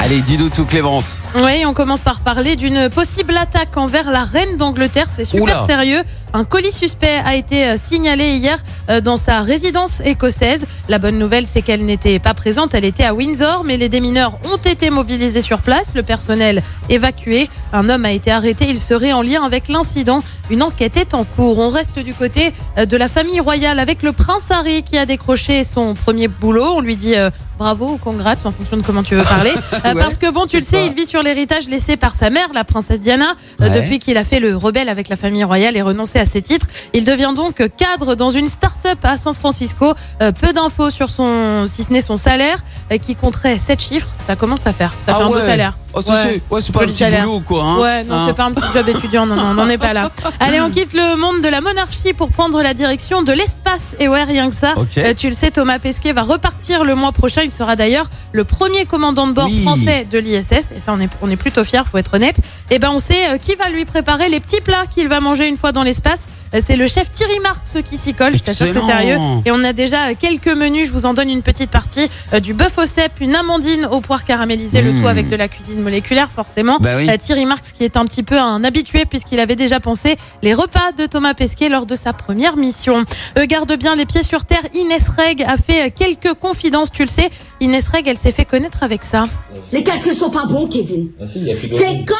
Allez, dis-nous tout Clémence. Oui, on commence par parler d'une possible attaque envers la reine d'Angleterre. C'est super Oula. sérieux. Un colis suspect a été euh, signalé hier euh, dans sa résidence écossaise. La bonne nouvelle, c'est qu'elle n'était pas présente. Elle était à Windsor, mais les démineurs ont été mobilisés sur place. Le personnel évacué. Un homme a été arrêté. Il serait en lien avec l'incident. Une enquête est en cours. On reste du côté euh, de la famille royale avec le prince Harry qui a décroché son premier boulot. On lui dit bravo ou congrats en fonction de comment tu veux parler. Euh, Ouais, parce que bon, tu le sais il vit sur l'héritage laissé par sa mère, la princesse Diana, euh, Ouais. depuis qu'il a fait le rebelle avec la famille royale et renoncé à ses titres. Il devient donc cadre dans une start-up à San Francisco. Euh, peu d'infos sur son, si ce n'est son salaire, qui compterait 7 chiffres. Ça commence à faire. Ça Ah fait un beau salaire. Oh, c'est ouais, c'est pas un petit salaire. boulot quoi. Hein Ouais, non, Hein c'est pas un petit job d'étudiant, non, non, on n'en est pas là. Allez, on quitte le monde de la monarchie pour prendre la direction de l'espace. Et ouais, rien que ça. Euh, tu le sais, Thomas Pesquet va repartir le mois prochain. Il sera d'ailleurs le premier commandant de bord Oui. français de l'ISS. Et ça, on est, on est plutôt fiers, faut être honnête. Et ben, on sait euh, qui va lui préparer les petits plats qu'il va manger une fois dans l'espace. Euh, C'est le chef Thierry Marx qui s'y colle. Je t'assure que c'est sérieux. Et on a déjà quelques menus. Je vous en donne une petite partie. Du bœuf au cèpe, une amandine au poire caramélisé, le Mmh. tout avec de la cuisine moléculaire, forcément. Bah oui. Euh, Thierry Marx qui est un petit peu un habitué puisqu'il avait déjà pensé les repas de Thomas Pesquet lors de sa première mission. Euh, garde bien les pieds sur terre. Inès Reg a fait euh, quelques confidences, tu le sais. Inès Reg, elle s'est fait connaître avec ça. Les calculs sont pas bons, Kevin. Ah si. C'est quand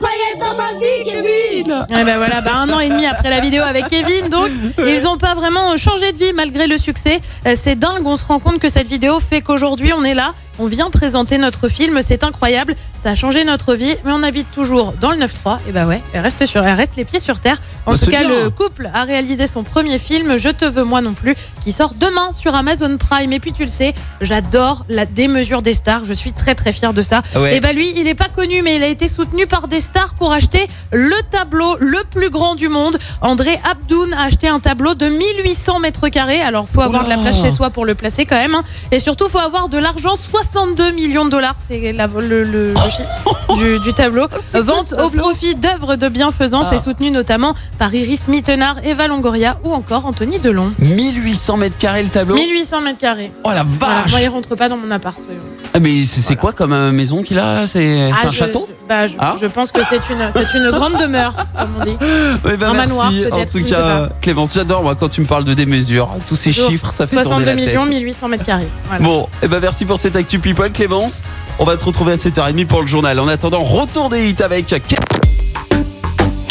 paillettes dans ma vie, Kevin. Et ben voilà, bah un an et demi après la vidéo avec Kevin, donc ils ont pas vraiment changé de vie malgré le succès. Euh, C'est dingue, on se rend compte que cette vidéo fait qu'aujourd'hui on est là, on vient présenter notre film, c'est incroyable, ça a changé notre vie, mais on habite toujours dans le 9-3. Et bah ouais, elle reste sur, elle reste les pieds sur terre. En Bah, tout cas, bien. le couple a réalisé son premier film, Je te veux moi non plus, qui sort demain sur Amazon Prime. Et puis tu le sais, j'adore la démesure des stars, je suis très très fière de ça. Ah ouais. Et bah lui, il est pas connu, mais il a été soutenu par des stars pour acheter le tableau le plus grand du monde. André Abdoun a acheté un tableau de 1800 mètres carrés. Alors, faut avoir de la place chez soi pour le placer quand même. hein. Et surtout, faut avoir de l'argent. 62 millions de dollars, c'est la- le, le- le chiffre du, du tableau. Vente au profit d'œuvres de bienfaisance Ah. et soutenu notamment par Iris Mittenard, Eva Longoria ou encore Anthony Delon. 1800 mètres carrés le tableau. 1800 mètres carrés. Oh la Voilà, vache. moi, il rentre pas dans mon appart. soyons. Ah, mais c'est quoi comme euh, maison qu'il a? C'est Ah, un je- château? Bah, je, Ah. je pense que c'est une, c'est une grande demeure, comme on dit. Ouais, bah, Un merci. manoir, En tout cas, Clémence, j'adore moi quand tu me parles de démesure. Tous ces chiffres, ça fait tourner 62 la tête. millions, 1800 mètres carrés. Voilà. Bon, et ben merci pour cette actu people Clémence. On va te retrouver à 7h30 pour le journal. En attendant, retour des hits avec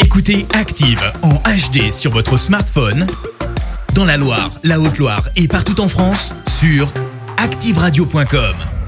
Écoutez Active en HD sur votre smartphone, dans la Loire, la Haute-Loire et partout en France, sur activeradio.com.